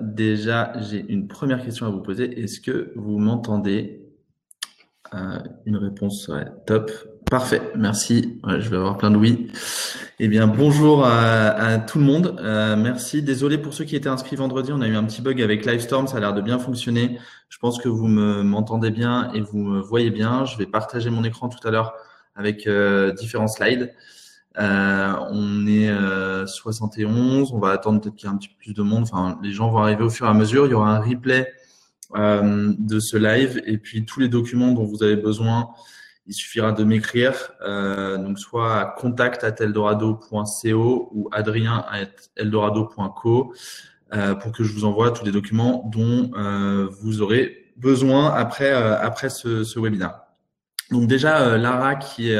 Déjà, j'ai une première question à vous poser. Est-ce que vous m'entendez? Euh, Une réponse, ouais, top. Parfait, merci. je vais avoir plein de oui. Eh bien, bonjour à, tout le monde. Euh, merci. Désolé pour ceux qui étaient inscrits vendredi. On a eu un petit bug avec Livestorm. Ça a l'air de bien fonctionner. Je pense que vous m'entendez bien et vous me voyez bien. Je vais partager mon écran tout à l'heure avec euh, différents slides. Euh, on est 71. On va attendre peut-être qu'il y ait un petit peu plus de monde. Enfin, les gens vont arriver au fur et à mesure. Il y aura un replay de ce live et puis tous les documents dont vous avez besoin il suffira de m'écrire, euh, donc soit à contact ou adrien eldorado.co euh, pour que je vous envoie tous les documents dont euh, vous aurez besoin après, euh, après ce, ce webinaire. Donc déjà, Lara, qui est,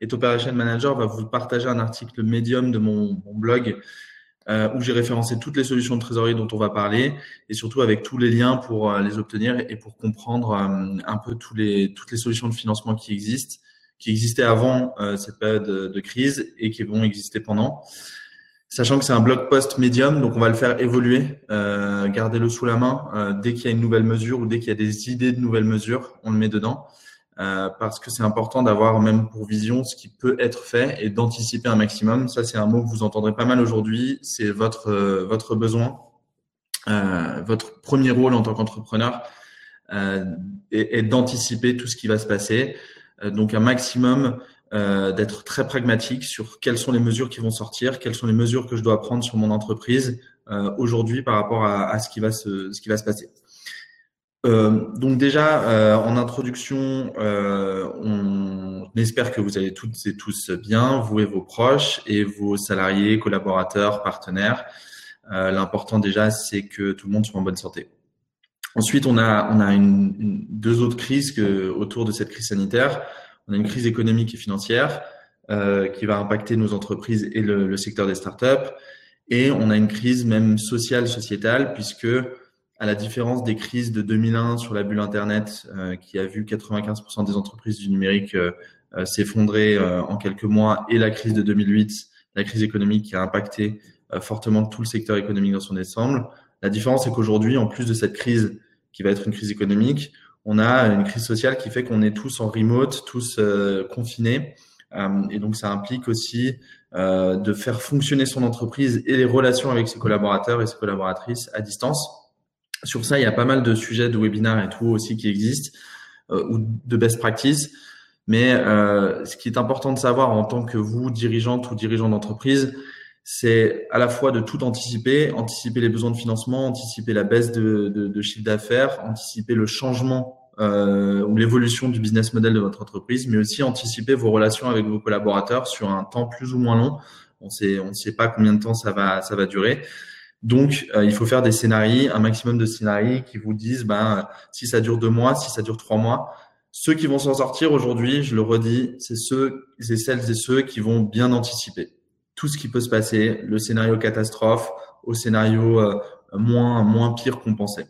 est Operation Manager, va vous partager un article médium de mon, blog euh, où j'ai référencé toutes les solutions de trésorerie dont on va parler et surtout avec tous les liens pour euh, les obtenir et pour comprendre euh, un peu toutes les solutions de financement qui existent, qui existaient avant cette période de, crise et qui vont exister pendant. Sachant que c'est un blog post médium, donc on va le faire évoluer, gardez-le sous la main. dès qu'il y a une nouvelle mesure ou dès qu'il y a des idées de nouvelles mesures, on le met dedans. Euh, parce que c'est important d'avoir même pour vision ce qui peut être fait et d'anticiper un maximum. Ça, c'est un mot que vous entendrez pas mal aujourd'hui. C'est votre euh, votre besoin, euh, votre premier rôle en tant qu'entrepreneur euh, est, d'anticiper tout ce qui va se passer. donc, un maximum d'être très pragmatique sur quelles sont les mesures qui vont sortir, quelles sont les mesures que je dois prendre sur mon entreprise aujourd'hui par rapport à, à, ce qui va se ce qui va se passer. Euh, donc déjà, euh, en introduction, euh, on espère que vous allez toutes et tous bien, vous et vos proches et vos salariés, collaborateurs, partenaires. L'important déjà, c'est que tout le monde soit en bonne santé. Ensuite, on a, on a une, une, deux autres crises que, autour de cette crise sanitaire. On a une crise économique et financière qui va impacter nos entreprises et le, le secteur des startups. Et on a une crise même sociale, sociétale, puisque à la différence des crises de 2001 sur la bulle Internet, euh, qui a vu 95% des entreprises du numérique euh, euh, s'effondrer en quelques mois, et la crise de 2008, la crise économique qui a impacté fortement tout le secteur économique dans son ensemble. La différence, c'est qu'aujourd'hui, en plus de cette crise qui va être une crise économique, on a une crise sociale qui fait qu'on est tous en remote, tous confinés. et donc, ça implique aussi de faire fonctionner son entreprise et les relations avec ses collaborateurs et ses collaboratrices à distance. Sur ça, il y a pas mal de sujets de webinaires et tout aussi qui existent euh, ou de best practices. Mais euh, ce qui est important de savoir en tant que vous, dirigeante ou dirigeant d'entreprise, c'est à la fois de tout anticiper, anticiper les besoins de financement, anticiper la baisse de, de, chiffre d'affaires, anticiper le changement euh, ou l'évolution du business model de votre entreprise, mais aussi anticiper vos relations avec vos collaborateurs sur un temps plus ou moins long. On ne sait pas combien de temps ça ça va durer. Donc, euh, il faut faire des scénarios, un maximum de scénarios qui vous disent, ben, si ça dure deux mois, si ça dure trois mois, ceux qui vont s'en sortir aujourd'hui, je le redis, c'est ceux, c'est celles et ceux qui vont bien anticiper tout ce qui peut se passer, le scénario catastrophe au scénario euh, moins moins pire qu'on pensait.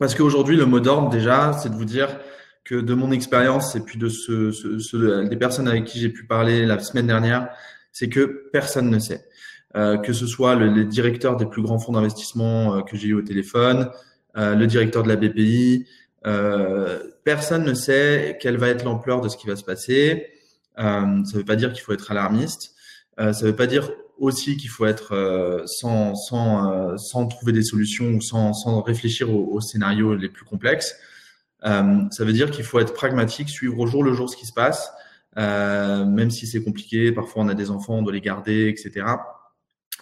Parce qu'aujourd'hui, le mot d'ordre déjà, c'est de vous dire que de mon expérience et puis de ce, ce des personnes avec qui j'ai pu parler la semaine dernière, c'est que personne ne sait. Euh, que ce soit le, les directeurs des plus grands fonds d'investissement euh, que j'ai eu au téléphone, euh, le directeur de la BPI. personne ne sait quelle va être l'ampleur de ce qui va se passer. ça ne veut pas dire qu'il faut être alarmiste. ça ne veut pas dire aussi qu'il faut être sans, sans, sans trouver des solutions ou sans, sans réfléchir aux, aux, scénarios les plus complexes. ça veut dire qu'il faut être pragmatique, suivre au jour le jour ce qui se passe, même si c'est compliqué. Parfois, on a des enfants, on doit les garder, etc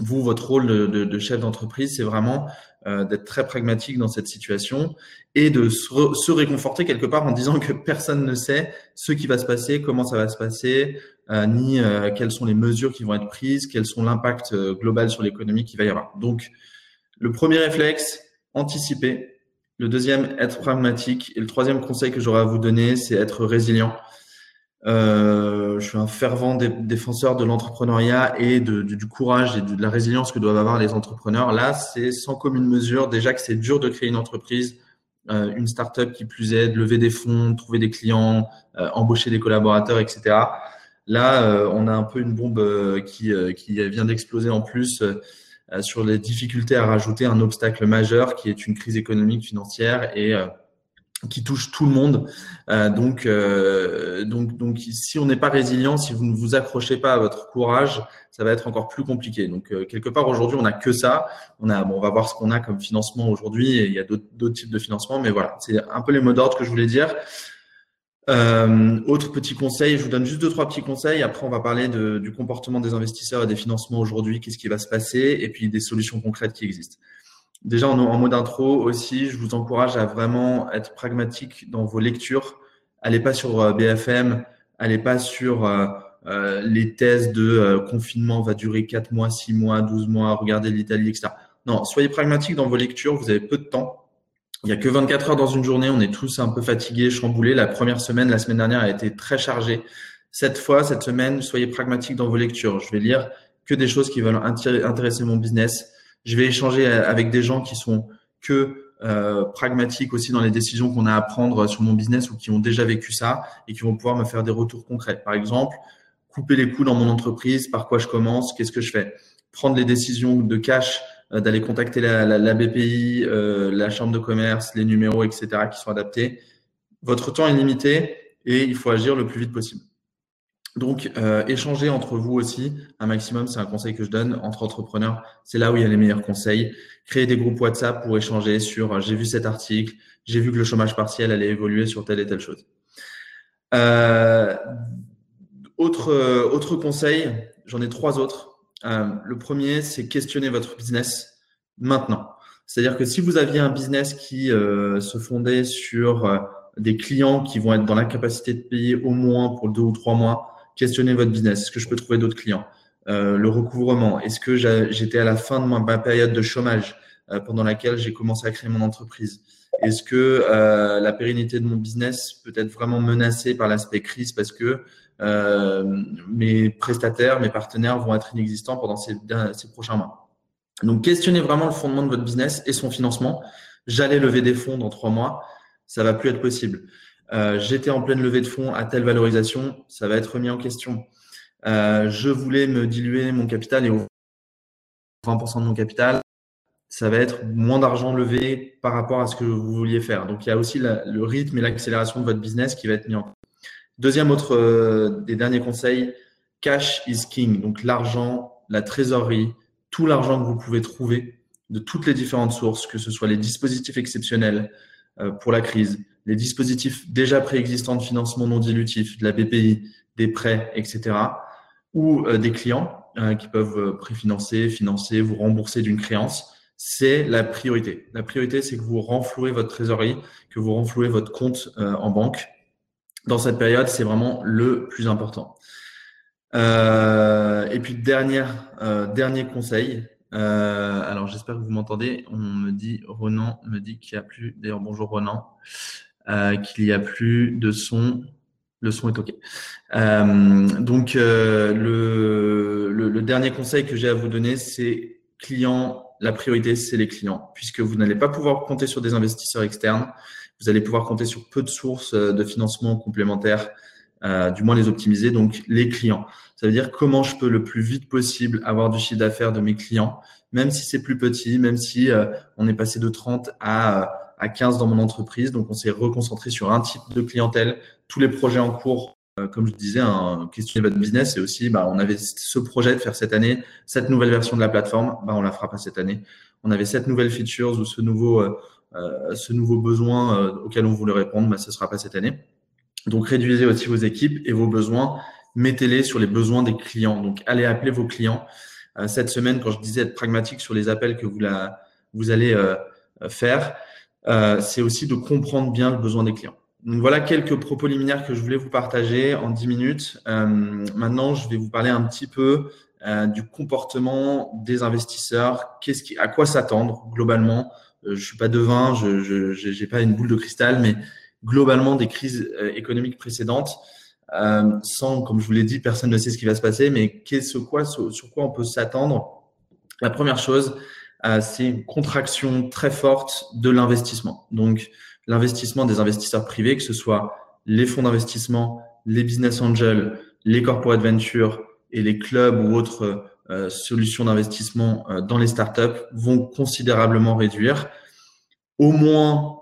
vous, votre rôle de, chef d'entreprise, c'est vraiment euh, d'être très pragmatique dans cette situation et de se, se, réconforter quelque part en disant que personne ne sait ce qui va se passer, comment ça va se passer, euh, ni euh, quelles sont les mesures qui vont être prises, quels sont l'impact euh, global sur l'économie qu'il va y avoir. Donc, le premier réflexe, anticiper. Le deuxième, être pragmatique. Et le troisième conseil que j'aurais à vous donner, c'est être résilient. Euh, je suis un fervent défenseur de l'entrepreneuriat et de, du courage et de la résilience que doivent avoir les entrepreneurs. Là, c'est sans commune mesure. Déjà que c'est dur de créer une entreprise, euh, une startup qui plus aide, lever des fonds, trouver des clients, euh, embaucher des collaborateurs, etc. Là, euh, on a un peu une bombe qui, qui vient d'exploser en plus sur les difficultés à rajouter un obstacle majeur qui est une crise économique, financière et qui touche tout le monde. Euh, donc, euh, donc, donc, si on n'est pas résilient, si vous ne vous accrochez pas à votre courage, ça va être encore plus compliqué. Donc, euh, quelque part aujourd'hui, on n'a que ça. On a, bon, on va voir ce qu'on a comme financement aujourd'hui. Il y a d'autres types de financement, mais voilà, c'est un peu les mots d'ordre que je voulais dire. Euh, autre petit conseil, je vous donne juste deux trois petits conseils. Après, on va parler de, du comportement des investisseurs et des financements aujourd'hui, qu'est-ce qui va se passer, et puis des solutions concrètes qui existent. Déjà, en, en mode intro aussi, je vous encourage à vraiment être pragmatique dans vos lectures. Allez pas sur euh, BFM, allez pas sur euh, euh, les thèses de confinement va durer 4 mois, 6 mois, 12 mois, regardez l'Italie, etc. Non, soyez pragmatique dans vos lectures, vous avez peu de temps. Il n'y a que 24 heures dans une journée, on est tous un peu fatigués, chamboulés. La première semaine, la semaine dernière a été très chargée. Cette fois, cette semaine, soyez pragmatique dans vos lectures. Je vais lire que des choses qui veulent intéresser mon business je vais échanger avec des gens qui sont que euh, pragmatiques aussi dans les décisions qu'on a à prendre sur mon business ou qui ont déjà vécu ça et qui vont pouvoir me faire des retours concrets. Par exemple, couper les coûts dans mon entreprise, par quoi je commence, qu'est-ce que je fais, prendre les décisions de cash, euh, d'aller contacter la, la, la BPI, euh, la chambre de commerce, les numéros, etc., qui sont adaptés. Votre temps est limité et il faut agir le plus vite possible. Donc, euh, échanger entre vous aussi, un maximum, c'est un conseil que je donne entre entrepreneurs. C'est là où il y a les meilleurs conseils. Créer des groupes WhatsApp pour échanger sur euh, j'ai vu cet article, j'ai vu que le chômage partiel allait évoluer sur telle et telle chose. Euh, autre, autre conseil, j'en ai trois autres. le premier, c'est questionner votre business maintenant. C'est-à-dire que si vous aviez un business qui se fondait sur des clients qui vont être dans la capacité de payer au moins pour deux ou trois mois, questionner votre business. Est-ce que je peux trouver d'autres clients? Euh, Le recouvrement. Est-ce que j'étais à la fin de ma période de chômage euh, pendant laquelle j'ai commencé à créer mon entreprise? Est-ce que euh, la pérennité de mon business peut être vraiment menacée par l'aspect crise parce que mes prestataires, mes partenaires vont être inexistants pendant ces, ces prochains mois? Donc, questionnez vraiment le fondement de votre business et son financement. J'allais lever des fonds dans trois mois. Ça va plus être possible. Euh, j'étais en pleine levée de fonds à telle valorisation, ça va être remis en question. Euh, je voulais me diluer mon capital et 20% de mon capital, ça va être moins d'argent levé par rapport à ce que vous vouliez faire. Donc, il y a aussi le rythme et l'accélération de votre business qui va être mis en Deuxième autre euh, des derniers conseils, cash is king. Donc, l'argent, la trésorerie, tout l'argent que vous pouvez trouver de toutes les différentes sources, que ce soit les dispositifs exceptionnels pour la crise, les dispositifs déjà préexistants de financement non dilutif, de la BPI, des prêts, etc., ou euh, des clients euh, qui peuvent euh, préfinancer, financer, vous rembourser d'une créance, c'est la priorité. La priorité, c'est que vous renflouez votre trésorerie, que vous renflouez votre compte en banque. Dans cette période, c'est vraiment le plus important. et puis, dernier conseil, alors, j'espère que vous m'entendez. On me dit, Ronan me dit qu'il n'y a plus. D'ailleurs, bonjour Ronan. Euh, qu'il n'y a plus de son. Le son est OK. Euh, donc, euh, le, le, dernier conseil que j'ai à vous donner, c'est client. La priorité, c'est les clients, puisque vous n'allez pas pouvoir compter sur des investisseurs externes. Vous allez pouvoir compter sur peu de sources de financement complémentaires, du moins les optimiser. Donc, les clients. Ça veut dire comment je peux le plus vite possible avoir du chiffre d'affaires de mes clients, même si c'est plus petit, même si on est passé de 30 à à 15 dans mon entreprise. Donc, on s'est reconcentré sur un type de clientèle. Tous les projets en cours, euh, comme je disais, un questionner votre business, et aussi, bah, on avait ce projet de faire cette année cette nouvelle version de la plateforme. Bah, on la fera pas cette année. On avait cette nouvelle features ou ce nouveau, euh, euh ce nouveau besoin euh, auquel on voulait répondre. Bah, ce sera pas cette année. Donc, réduisez aussi vos équipes et vos besoins. Mettez-les sur les besoins des clients. Donc, allez appeler vos clients. cette semaine, quand je disais être pragmatique sur les appels que vous, la, vous allez faire, euh, c'est aussi de comprendre bien le besoin des clients. Donc voilà quelques propos liminaires que je voulais vous partager en 10 minutes. Euh, maintenant, je vais vous parler un petit peu euh, du comportement des investisseurs. Qu'est-ce qui, à quoi s'attendre globalement? Je suis pas devin, je n'ai pas une boule de cristal, mais globalement des crises économiques précédentes, sans, comme je vous l'ai dit, personne ne sait ce qui va se passer, mais qu'est-ce quoi, sur quoi on peut s'attendre? La première chose, c'est une contraction très forte de l'investissement. Donc, l'investissement des investisseurs privés, que ce soit les fonds d'investissement, les business angels, les corporate ventures et les clubs ou autres solutions d'investissement dans les startups vont considérablement réduire au moins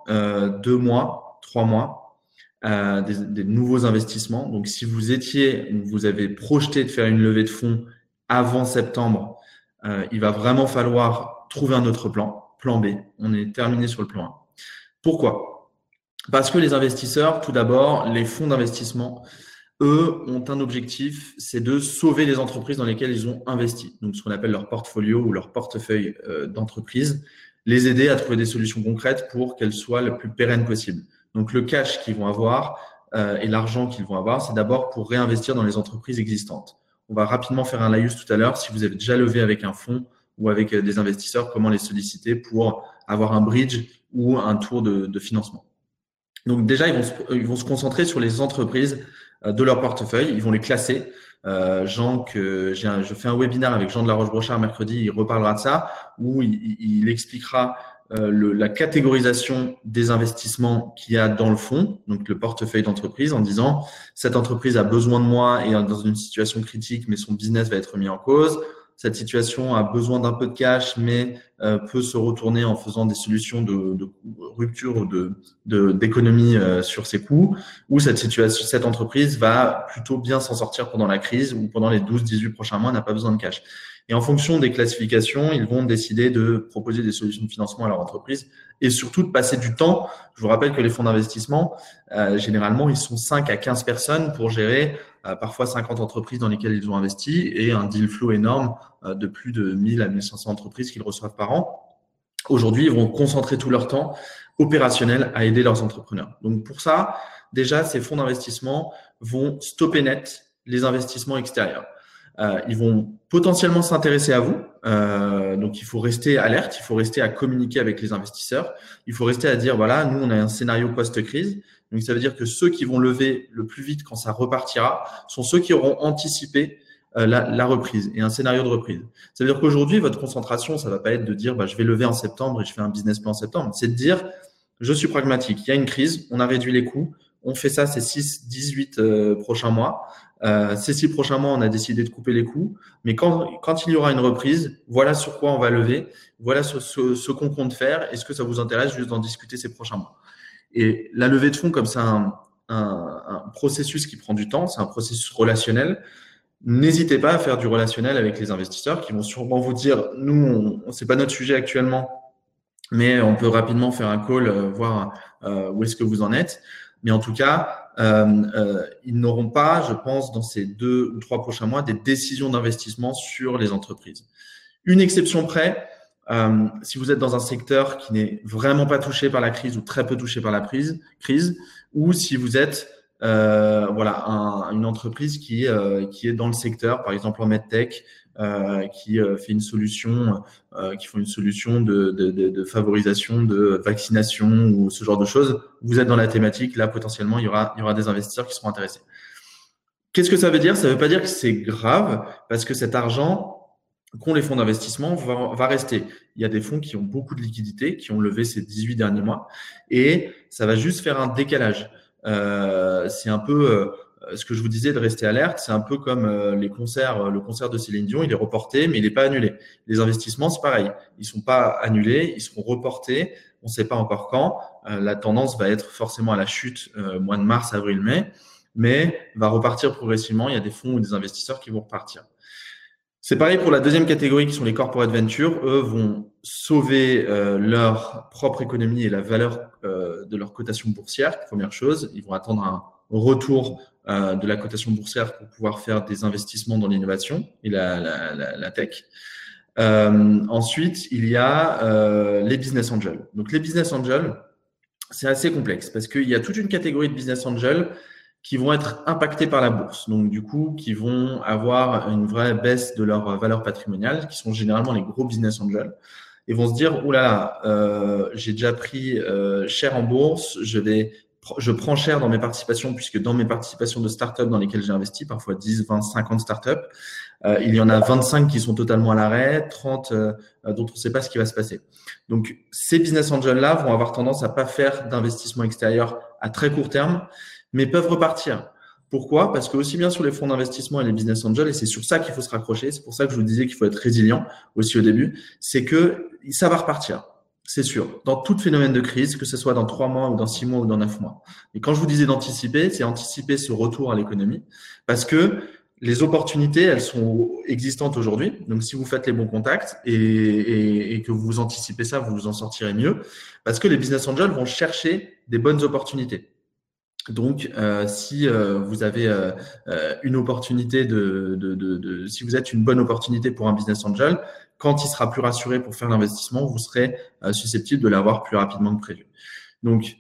deux mois, trois mois des, des, nouveaux investissements. Donc, si vous étiez, vous avez projeté de faire une levée de fonds avant septembre, il va vraiment falloir trouver un autre plan, plan B. On est terminé sur le plan 1. Pourquoi? Parce que les investisseurs, tout d'abord, les fonds d'investissement, eux, ont un objectif, c'est de sauver les entreprises dans lesquelles ils ont investi. Donc, ce qu'on appelle leur portfolio ou leur portefeuille euh, d'entreprise, les aider à trouver des solutions concrètes pour qu'elles soient le plus pérennes possible. Donc, le cash qu'ils vont avoir euh, et l'argent qu'ils vont avoir, c'est d'abord pour réinvestir dans les entreprises existantes. On va rapidement faire un laïus tout à l'heure. Si vous avez déjà levé avec un fonds ou avec euh, des investisseurs, comment les solliciter pour avoir un bridge ou un tour de, de financement. Donc déjà, ils vont, se, ils vont se concentrer sur les entreprises euh, de leur portefeuille, ils vont les classer. Euh, Jean, que j'ai je fais un webinaire avec Jean de la Roche-Brochard mercredi, il reparlera de ça, où il, il expliquera euh, le, la catégorisation des investissements qu'il y a dans le fond, donc le portefeuille d'entreprise, en disant cette entreprise a besoin de moi et dans une situation critique, mais son business va être mis en cause cette situation a besoin d'un peu de cash, mais euh, peut se retourner en faisant des solutions de, rupture ou de d'économie euh, sur ses coûts, ou cette situation, cette entreprise va plutôt bien s'en sortir pendant la crise ou pendant les 12-18 prochains mois n'a pas besoin de cash. Et en fonction des classifications, ils vont décider de proposer des solutions de financement à leur entreprise et surtout de passer du temps. Je vous rappelle que les fonds d'investissement, euh, généralement, ils sont 5 à 15 personnes pour gérer euh, parfois 50 entreprises dans lesquelles ils ont investi et un deal flow énorme euh, de plus de 1000 à 1500 entreprises qu'ils reçoivent par an. Aujourd'hui, ils vont concentrer tout leur temps opérationnel à aider leurs entrepreneurs. Donc pour ça, déjà, ces fonds d'investissement vont stopper net les investissements extérieurs. Euh, ils vont potentiellement s'intéresser à vous. Euh, donc, il faut rester alerte, il faut rester à communiquer avec les investisseurs. Il faut rester à dire, voilà, nous, on a un scénario post-crise. Donc, ça veut dire que ceux qui vont lever le plus vite quand ça repartira sont ceux qui auront anticipé euh, la, la, reprise et un scénario de reprise. Ça veut dire qu'aujourd'hui, votre concentration, ça va pas être de dire, bah, je vais lever en septembre et je fais un business plan en septembre. C'est de dire, je suis pragmatique. Il y a une crise, on a réduit les coûts, on fait ça ces 6, 18 euh, prochains mois. Euh, ces six prochains mois, on a décidé de couper les coûts. Mais quand, il y aura une reprise, voilà sur quoi on va lever, voilà ce, qu'on compte faire. Est-ce que ça vous intéresse juste d'en discuter ces prochains mois Et la levée de fonds, comme c'est un, processus qui prend du temps, c'est un processus relationnel. N'hésitez pas à faire du relationnel avec les investisseurs qui vont sûrement vous dire, nous, on, c'est pas notre sujet actuellement, mais on peut rapidement faire un call, euh, voir euh, où est-ce que vous en êtes. Mais en tout cas, euh, euh, ils n'auront pas, je pense, dans ces deux ou trois prochains mois, des décisions d'investissement sur les entreprises. Une exception près, euh, si vous êtes dans un secteur qui n'est vraiment pas touché par la crise ou très peu touché par la crise, ou si vous êtes voilà un, une entreprise qui, qui est dans le secteur, par exemple en medtech, qui euh, fait une solution, euh, qui font une solution de, de, de, de, favorisation de vaccination ou ce genre de choses. Vous êtes dans la thématique, là potentiellement il y aura, il y aura des investisseurs qui seront intéressés. Qu'est-ce que ça veut dire? Ça ne veut pas dire que c'est grave parce que cet argent qu'ont les fonds d'investissement va, va, rester. Il y a des fonds qui ont beaucoup de liquidités, qui ont levé ces 18 derniers mois, et ça va juste faire un décalage. Euh, c'est un peu euh, ce que je vous disais de rester alerte, c'est un peu comme euh, euh, le concert de Céline Dion, il est reporté, mais il n'est pas annulé. Les investissements, c'est pareil. Ils sont pas annulés, ils seront reportés. On ne sait pas encore quand. la tendance va être forcément à la chute mois de mars, avril, mai, mais va repartir progressivement. Il y a des fonds ou des investisseurs qui vont repartir. C'est pareil pour la deuxième catégorie qui sont les corporate ventures. Eux vont sauver leur propre économie et la valeur de leur cotation boursière. Première chose, ils vont attendre un retour euh, de la cotation boursière pour pouvoir faire des investissements dans l'innovation et la, la, la, la tech. Euh, ensuite, il y a euh, les business angels. Donc, les business angels, c'est assez complexe parce qu'il y a toute une catégorie de business angels qui vont être impactés par la bourse. Donc, du coup, qui vont avoir une vraie baisse de leur valeur patrimoniale, qui sont généralement les gros business angels, et vont se dire, oulala, euh, j'ai déjà pris euh, cher en bourse, je vais je prends cher dans mes participations puisque dans mes participations de startups dans lesquelles j'ai investi, parfois 10, 20, 50 startups, euh, il y en a 25 qui sont totalement à l'arrêt, 30 euh, dont on ne sait pas ce qui va se passer. Donc ces business angels-là vont avoir tendance à pas faire d'investissement extérieur à très court terme, mais peuvent repartir. Pourquoi? Parce que aussi bien sur les fonds d'investissement et les business angels, et c'est sur ça qu'il faut se raccrocher, c'est pour ça que je vous disais qu'il faut être résilient aussi au début, c'est que ça va repartir. C'est sûr. Dans tout phénomène de crise, que ce soit dans trois mois ou dans six mois ou dans neuf mois. Et quand je vous disais d'anticiper, c'est anticiper ce retour à l'économie parce que les opportunités, elles sont existantes aujourd'hui. Donc, si vous faites les bons contacts et, que vous anticipez ça, vous vous en sortirez mieux parce que les business angels vont chercher des bonnes opportunités. Donc, euh, si euh, vous avez euh, une opportunité de, de, de, de, si vous êtes une bonne opportunité pour un business angel, quand il sera plus rassuré pour faire l'investissement, vous serez euh, susceptible de l'avoir plus rapidement que prévu. Donc,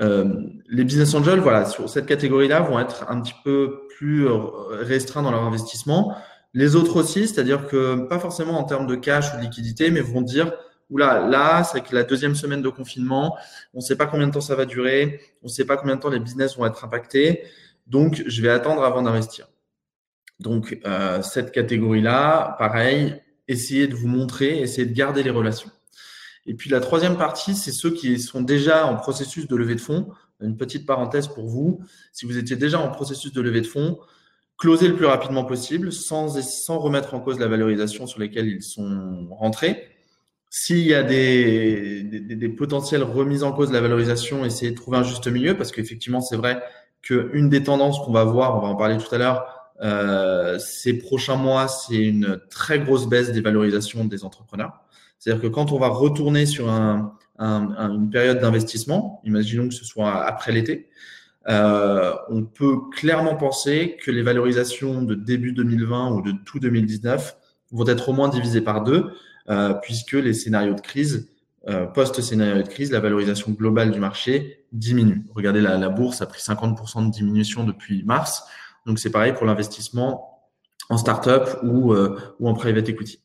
euh, les business angels, voilà, sur cette catégorie-là, vont être un petit peu plus euh, restreints dans leur investissement. Les autres aussi, c'est-à-dire que pas forcément en termes de cash ou de liquidité, mais vont dire Oula, là, c'est que la deuxième semaine de confinement, on ne sait pas combien de temps ça va durer, on ne sait pas combien de temps les business vont être impactés, donc je vais attendre avant d'investir. Donc, euh, cette catégorie-là, pareil, essayez de vous montrer, essayez de garder les relations. Et puis la troisième partie, c'est ceux qui sont déjà en processus de levée de fonds. Une petite parenthèse pour vous, si vous étiez déjà en processus de levée de fonds, closez le plus rapidement possible sans, sans remettre en cause la valorisation sur lesquelles ils sont rentrés. S'il y a des, des, des, potentielles remises en cause de la valorisation, essayez de trouver un juste milieu parce qu'effectivement, c'est vrai qu'une des tendances qu'on va voir, on va en parler tout à l'heure, euh, ces prochains mois, c'est une très grosse baisse des valorisations des entrepreneurs. C'est-à-dire que quand on va retourner sur un, une période d'investissement, imaginons que ce soit après l'été, euh, on peut clairement penser que les valorisations de début 2020 ou de tout 2019 vont être au moins divisées par deux, euh, puisque les scénarios de crise, euh, post-scénario de crise, la valorisation globale du marché diminue. Regardez, la, la bourse a pris 50% de diminution depuis mars. Donc c'est pareil pour l'investissement en startup ou, euh, ou en private equity.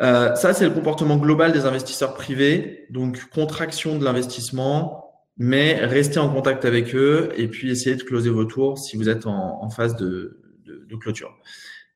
Euh, ça, c'est le comportement global des investisseurs privés. Donc, contraction de l'investissement, mais restez en contact avec eux et puis essayez de closer vos tours si vous êtes en, phase de, de, clôture.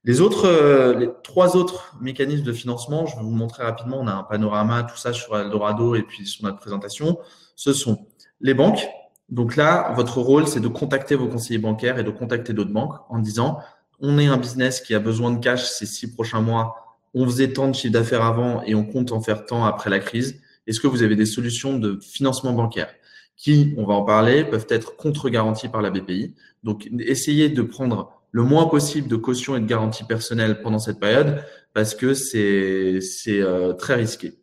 Les autres, euh, les trois autres mécanismes de financement, je vais vous montrer rapidement. On a un panorama, tout ça sur Eldorado et puis sur notre présentation. Ce sont les banques, donc là, votre rôle, c'est de contacter vos conseillers bancaires et de contacter d'autres banques en disant, on est un business qui a besoin de cash ces six prochains mois, on faisait tant de chiffre d'affaires avant et on compte en faire tant après la crise. Est-ce que vous avez des solutions de financement bancaire qui, on va en parler, peuvent être contre-garanties par la BPI Donc, essayez de prendre le moins possible de caution et de garantie personnelle pendant cette période parce que c'est euh, très risqué.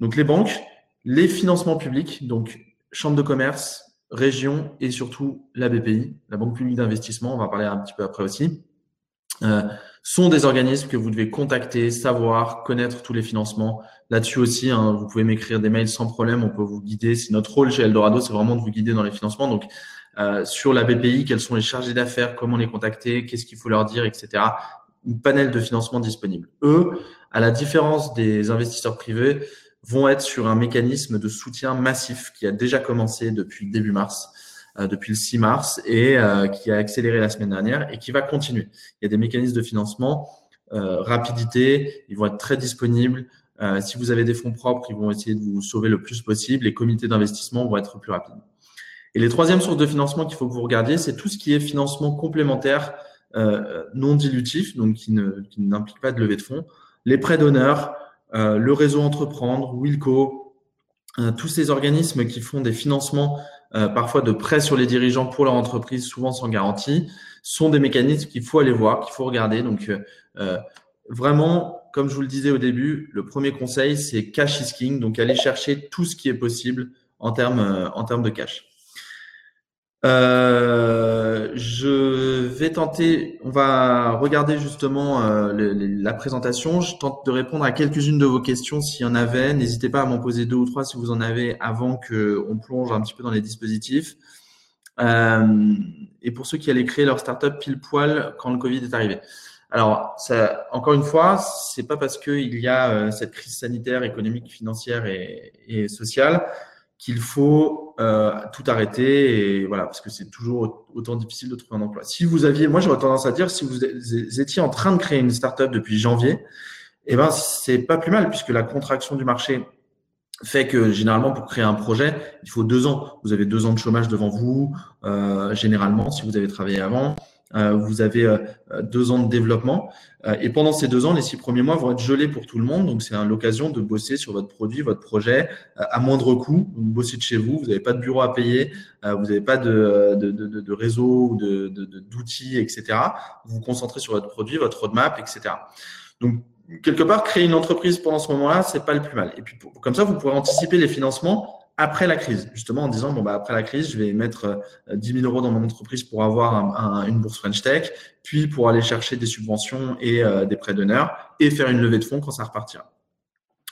Donc, les banques, les financements publics, donc chambre de commerce, région et surtout la BPI, la Banque publique d'investissement, on va en parler un petit peu après aussi, euh, sont des organismes que vous devez contacter, savoir, connaître tous les financements. Là-dessus aussi, hein, vous pouvez m'écrire des mails sans problème, on peut vous guider. C'est notre rôle chez Eldorado, c'est vraiment de vous guider dans les financements. Donc, euh, sur la BPI, quels sont les chargés d'affaires, comment les contacter, qu'est-ce qu'il faut leur dire, etc. Un panel de financement disponible. Eux, à la différence des investisseurs privés, vont être sur un mécanisme de soutien massif qui a déjà commencé depuis début mars, euh, depuis le 6 mars, et euh, qui a accéléré la semaine dernière et qui va continuer. Il y a des mécanismes de financement, euh, rapidité, ils vont être très disponibles. si vous avez des fonds propres, ils vont essayer de vous sauver le plus possible. Les comités d'investissement vont être plus rapides. Et les troisièmes sources de financement qu'il faut que vous regardiez, c'est tout ce qui est financement complémentaire non dilutif, donc qui n'implique qui pas de levée de fonds, les prêts d'honneur, euh, le réseau Entreprendre, Wilco, euh, tous ces organismes qui font des financements euh, parfois de prêts sur les dirigeants pour leur entreprise, souvent sans garantie, sont des mécanismes qu'il faut aller voir, qu'il faut regarder. Donc vraiment, comme je vous le disais au début, le premier conseil, c'est cash is king. Donc aller chercher tout ce qui est possible en termes, en termes de cash. Euh, je vais tenter, on va regarder justement euh, la présentation. Je tente de répondre à quelques-unes de vos questions s'il y en avait. N'hésitez pas à m'en poser deux ou trois si vous en avez avant qu'on plonge un petit peu dans les dispositifs. Euh, et pour ceux qui allaient créer leur startup pile poil quand le Covid est arrivé. Alors, ça, encore une fois, c'est pas parce qu'il y a euh, cette crise sanitaire, économique, financière et, et sociale qu'il faut euh, tout arrêter et voilà parce que c'est toujours autant difficile de trouver un emploi. Si vous aviez, moi j'aurais tendance à dire si vous étiez en train de créer une startup depuis janvier, eh ben c'est pas plus mal puisque la contraction du marché fait que généralement pour créer un projet, il faut deux ans. Vous avez deux ans de chômage devant vous, euh, généralement, si vous avez travaillé avant. Euh, vous avez euh, deux ans de développement. Euh, et pendant ces deux ans, les six premiers mois vont être gelés pour tout le monde. Donc, c'est l'occasion de bosser sur votre produit, votre projet à moindre coût. Vous bossez de chez vous, vous n'avez pas de bureau à payer, vous n'avez pas de, de, de, de, réseau ou d'outils, etc. Vous vous concentrez sur votre produit, votre roadmap, etc. Donc, quelque part, créer une entreprise pendant ce moment-là, c'est pas le plus mal. Et puis, comme ça, vous pourrez anticiper les financements après la crise, justement en disant bon bah après la crise, je vais mettre 10 euh, 000 euros dans mon entreprise pour avoir une bourse French Tech, puis pour aller chercher des subventions et euh, des prêts d'honneur et faire une levée de fonds quand ça repartira.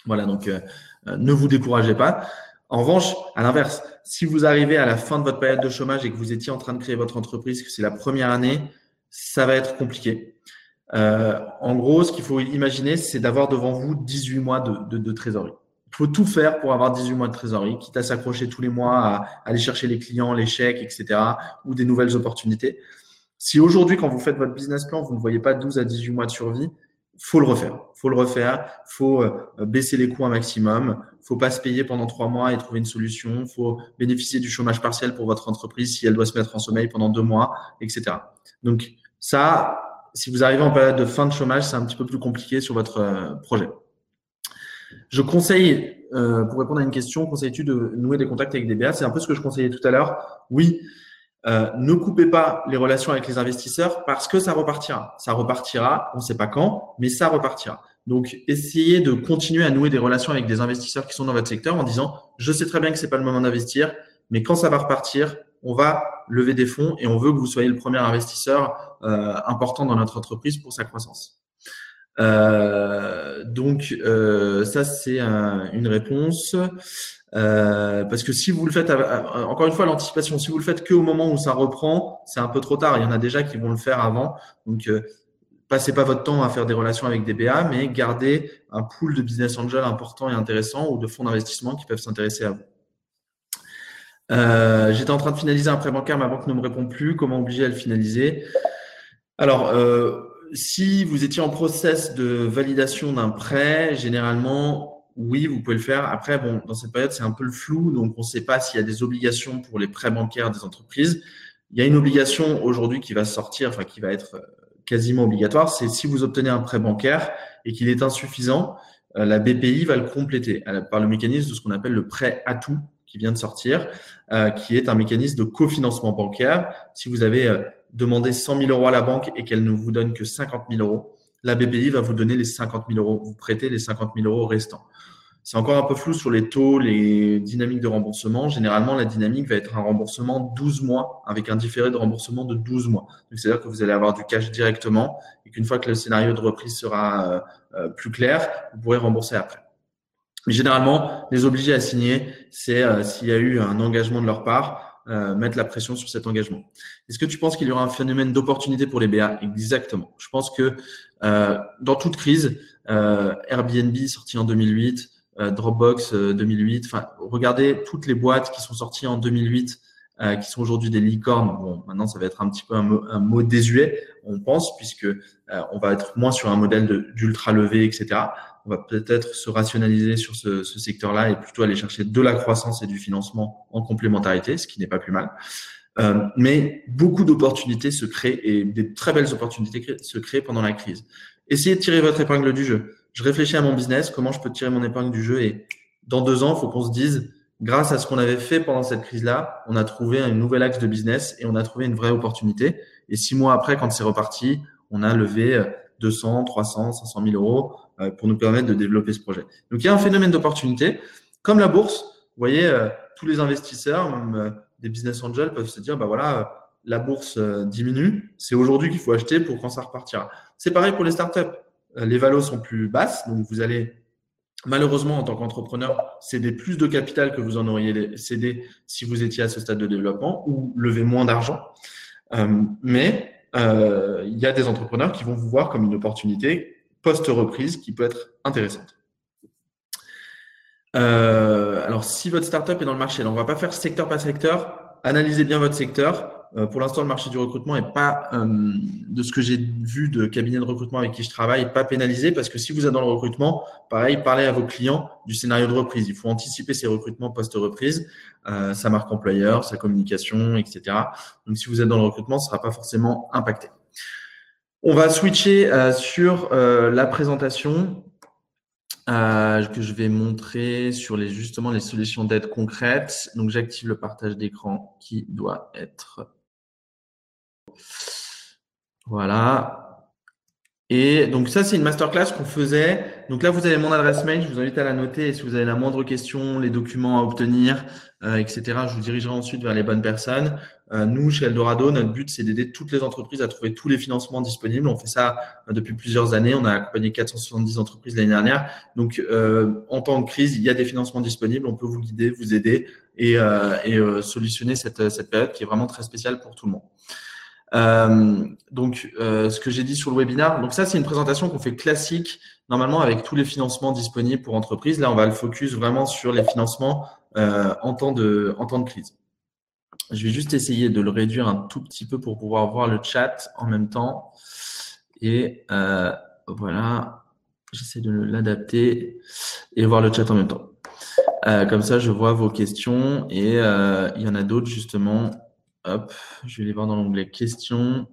Voilà, donc euh, ne vous découragez pas. En revanche, à l'inverse, si vous arrivez à la fin de votre période de chômage et que vous étiez en train de créer votre entreprise, que c'est la première année, ça va être compliqué. en gros, ce qu'il faut imaginer, c'est d'avoir devant vous 18 mois de, de trésorerie. Faut tout faire pour avoir 18 mois de trésorerie, quitte à s'accrocher tous les mois à aller chercher les clients, les chèques, etc., ou des nouvelles opportunités. Si aujourd'hui, quand vous faites votre business plan, vous ne voyez pas 12 à 18 mois de survie, faut le refaire. Faut le refaire. Faut euh, baisser les coûts un maximum. Faut pas se payer pendant trois mois et trouver une solution. Faut bénéficier du chômage partiel pour votre entreprise si elle doit se mettre en sommeil pendant deux mois, etc. Donc ça, si vous arrivez en période de fin de chômage, c'est un petit peu plus compliqué sur votre euh, projet. Je conseille, euh, pour répondre à une question, conseilles-tu de nouer des contacts avec des BA C'est un peu ce que je conseillais tout à l'heure. Oui, euh, ne coupez pas les relations avec les investisseurs parce que ça repartira. Ça repartira, on ne sait pas quand, mais ça repartira. Donc, essayez de continuer à nouer des relations avec des investisseurs qui sont dans votre secteur en disant, je sais très bien que c'est pas le moment d'investir, mais quand ça va repartir, on va lever des fonds et on veut que vous soyez le premier investisseur euh, important dans notre entreprise pour sa croissance. Euh, donc euh, ça c'est une réponse. Euh, parce que si vous le faites, encore une fois, l'anticipation, si vous le faites que au moment où ça reprend, c'est un peu trop tard. Il y en a déjà qui vont le faire avant. Donc, passez pas votre temps à faire des relations avec des BA, mais gardez un pool de business angel important et intéressant ou de fonds d'investissement qui peuvent s'intéresser à vous. Euh, J'étais en train de finaliser un prêt bancaire, ma banque ne me répond plus. Comment obliger à le finaliser? Alors, euh, si vous étiez en process de validation d'un prêt, généralement, oui, vous pouvez le faire. Après, bon, dans cette période, c'est un peu le flou, donc on ne sait pas s'il y a des obligations pour les prêts bancaires des entreprises. Il y a une obligation aujourd'hui qui va sortir, enfin qui va être euh, quasiment obligatoire, c'est si vous obtenez un prêt bancaire et qu'il est insuffisant, euh, la BPI va le compléter par le mécanisme de ce qu'on appelle le prêt à tout qui vient de sortir, euh, qui est un mécanisme de cofinancement bancaire. Si vous avez demandez 100 000 euros à la banque et qu'elle ne vous donne que 50 000 euros, la BPI va vous donner les 50 000 euros, vous prêtez les 50 000 euros restants. C'est encore un peu flou sur les taux, les dynamiques de remboursement. Généralement, la dynamique va être un remboursement 12 mois avec un différé de remboursement de 12 mois. C'est-à-dire que vous allez avoir du cash directement et qu'une fois que le scénario de reprise sera euh, euh, plus clair, vous pourrez rembourser après. Mais généralement, les obligés à signer, c'est euh, s'il y a eu un engagement de leur part, euh, mettre la pression sur cet engagement. Est-ce que tu penses qu'il y aura un phénomène d'opportunité pour les BA Exactement. Je pense que euh, dans toute crise, euh, Airbnb sorti en 2008, euh, Dropbox 2008, enfin regardez toutes les boîtes qui sont sorties en 2008 qui sont aujourd'hui des licornes. Bon, maintenant, ça va être un petit peu un mot, un mot désuet, on pense, puisque on va être moins sur un modèle d'ultra levé, etc on va peut-être se rationaliser sur ce, secteur-là et plutôt aller chercher de la croissance et du financement en complémentarité, ce qui n'est pas plus mal. Euh, mais beaucoup d'opportunités se créent et des très belles opportunités se créent pendant la crise. Essayez de tirer votre épingle du jeu. Je réfléchis à mon business, comment je peux tirer mon épingle du jeu et dans deux ans, il faut qu'on se dise, grâce à ce qu'on avait fait pendant cette crise-là, on a trouvé un nouvel axe de business et on a trouvé une vraie opportunité. Et six mois après, quand c'est reparti, on a levé 200, 300, 500 000 euros pour nous permettre de développer ce projet. Donc, il y a un phénomène d'opportunité. Comme la bourse, vous voyez, euh, tous les investisseurs, même euh, des business angels, peuvent se dire, bah voilà, la bourse diminue, c'est aujourd'hui qu'il faut acheter pour quand ça repartira. C'est pareil pour les startups. Les valos sont plus basses, donc vous allez malheureusement en tant qu'entrepreneur céder plus de capital que vous en auriez cédé si vous étiez à ce stade de développement ou lever moins d'argent. mais il y a des entrepreneurs qui vont vous voir comme une opportunité post-reprise qui peut être intéressante. Euh, alors, si votre startup est dans le marché, on ne va pas faire secteur par secteur. Analysez bien votre secteur. Euh, pour l'instant, le marché du recrutement est pas, euh, de ce que j'ai vu de cabinets de recrutement avec qui je travaille, pas pénalisé parce que si vous êtes dans le recrutement, pareil, parlez à vos clients du scénario de reprise. Il faut anticiper ces recrutements post-reprise, sa marque employeur, sa communication, etc. Donc, si vous êtes dans le recrutement, ce sera pas forcément impacté. On va switcher sur la présentation. Euh, que je vais montrer sur les justement les solutions d'aide concrètes. Donc j'active le partage d'écran qui doit être voilà. Et donc ça, c'est une masterclass qu'on faisait. Donc là, vous avez mon adresse mail. Je vous invite à la noter. Et si vous avez la moindre question, les documents à obtenir, euh, etc., je vous dirigerai ensuite vers les bonnes personnes. Euh, nous, chez Eldorado, notre but, c'est d'aider toutes les entreprises à trouver tous les financements disponibles. On fait ça euh, depuis plusieurs années. On a accompagné 470 entreprises l'année dernière. Donc, en temps de crise, il y a des financements disponibles. On peut vous guider, vous aider et, et solutionner cette, cette période qui est vraiment très spéciale pour tout le monde. Euh, donc, euh, ce que j'ai dit sur le webinar, donc ça, c'est une présentation qu'on fait classique, normalement avec tous les financements disponibles pour entreprises. Là, on va le focus vraiment sur les financements euh, en, temps de, en temps de crise. Je vais juste essayer de le réduire un tout petit peu pour pouvoir voir le chat en même temps. Et euh, voilà, j'essaie de l'adapter et voir le chat en même temps. Euh, comme ça, je vois vos questions et euh, il y en a d'autres justement Hop, je vais les voir dans l'onglet questions.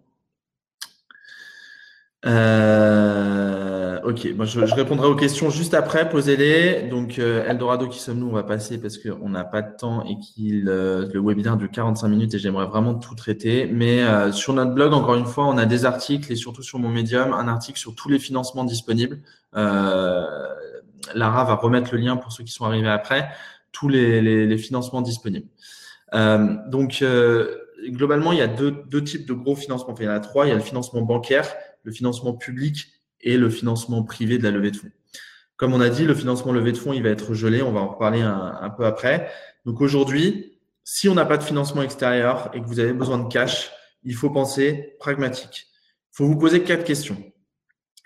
Euh, ok, je, répondrai aux questions juste après, posez-les. Donc, euh, Eldorado, qui sommes-nous On va passer parce qu'on n'a pas de temps et qu'il euh, le webinaire dure 45 minutes et j'aimerais vraiment tout traiter. Mais sur notre blog, encore une fois, on a des articles et surtout sur mon médium, un article sur tous les financements disponibles. Lara va remettre le lien pour ceux qui sont arrivés après, tous les financements disponibles. Donc, globalement, il y a deux, types de gros financements. il y en a trois. Il y a le financement bancaire, le financement public et le financement privé de la levée de fonds. Comme on a dit, le financement levée de fonds, il va être gelé. On va en reparler un, peu après. Donc aujourd'hui, si on n'a pas de financement extérieur et que vous avez besoin de cash, il faut penser pragmatique. Il faut vous poser quatre questions.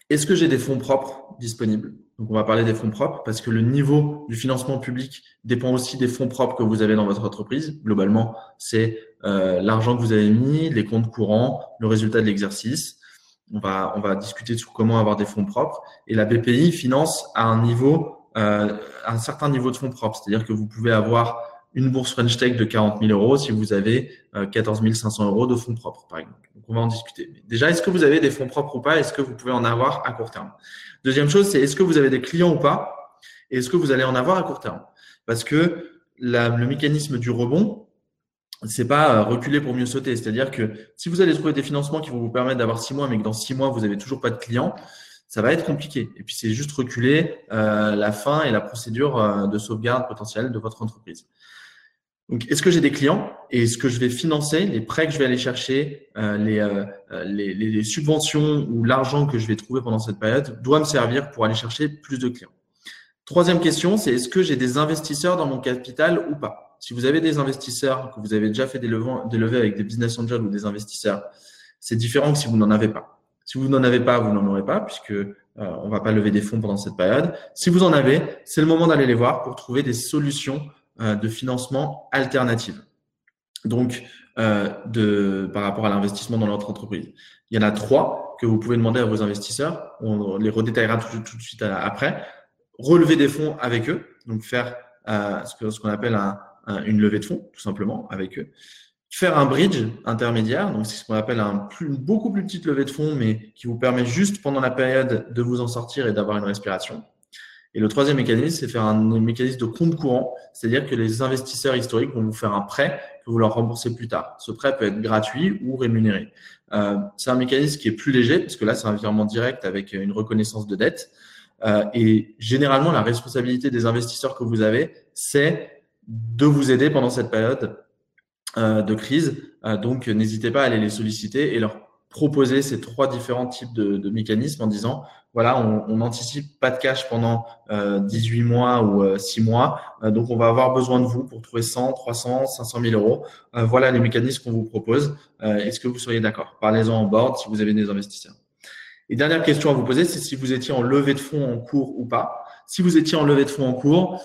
Est-ce que j'ai des fonds propres disponibles? Donc, on va parler des fonds propres parce que le niveau du financement public dépend aussi des fonds propres que vous avez dans votre entreprise. Globalement, c'est euh, l'argent que vous avez mis, les comptes courants, le résultat de l'exercice. On va, on va discuter sur comment avoir des fonds propres. Et la BPI finance à un niveau, euh, un certain niveau de fonds propres. C'est-à-dire que vous pouvez avoir une bourse French Tech de 40 000 euros si vous avez 14 euh, 500 euros de fonds propres, par exemple. Donc, on va en discuter. déjà, est-ce que vous avez des fonds propres ou pas? Est-ce que vous pouvez en avoir à court terme? Deuxième chose, c'est est-ce que vous avez des clients ou pas? Et est-ce que vous allez en avoir à court terme? Parce que le mécanisme du rebond, c'est pas euh, reculer pour mieux sauter. C'est-à-dire que si vous allez trouver des financements qui vont vous permettre d'avoir six mois, mais que dans six mois, vous avez toujours pas de clients, ça va être compliqué. Et puis, c'est juste reculer euh, la fin et la procédure de sauvegarde potentielle de votre entreprise. Donc, est-ce que j'ai des clients et est-ce que je vais financer les prêts que je vais aller chercher, les, les, les, subventions ou l'argent que je vais trouver pendant cette période doit me servir pour aller chercher plus de clients. Troisième question, c'est est-ce que j'ai des investisseurs dans mon capital ou pas? Si vous avez des investisseurs, que vous avez déjà fait des, levées avec des business angels ou des investisseurs, c'est différent que si vous n'en avez pas. Si vous n'en avez pas, vous n'en aurez pas, puisque euh, on va pas lever des fonds pendant cette période. Si vous en avez, c'est le moment d'aller les voir pour trouver des solutions euh, de financement alternatives. Donc, euh, par rapport à l'investissement dans notre entreprise. Il y en a trois que vous pouvez demander à vos investisseurs. On les redétaillera tout, de suite après. Relever des fonds avec eux, donc faire euh, ce qu'on appelle un, une levée de fonds, tout simplement, avec eux. Faire un bridge intermédiaire, donc c'est ce qu'on appelle une beaucoup plus petite levée de fonds, mais qui vous permet juste pendant la période de vous en sortir et d'avoir une respiration. Et le troisième mécanisme, c'est faire un mécanisme de compte courant, c'est-à-dire que les investisseurs historiques vont vous faire un prêt que vous leur remboursez plus tard. Ce prêt peut être gratuit ou rémunéré. Euh, c'est un mécanisme qui est plus léger, parce que là, c'est un virement direct avec une reconnaissance de dette. Euh, et généralement, la responsabilité des investisseurs que vous avez, c'est de vous aider pendant cette période euh, de crise. Donc, n'hésitez pas à aller les solliciter et leur proposer ces trois différents types de, mécanismes en disant, voilà, on n'anticipe pas de cash pendant 18 euh, mois ou 6 mois, donc on va avoir besoin de vous pour trouver 100, 300, 500 000 euros. voilà les mécanismes qu'on vous propose. Est-ce que vous seriez d'accord? Parlez-en en board si vous avez des investisseurs. Et dernière question à vous poser, c'est si vous étiez en levée de fonds en cours ou pas. Si vous étiez en levée de fonds en cours,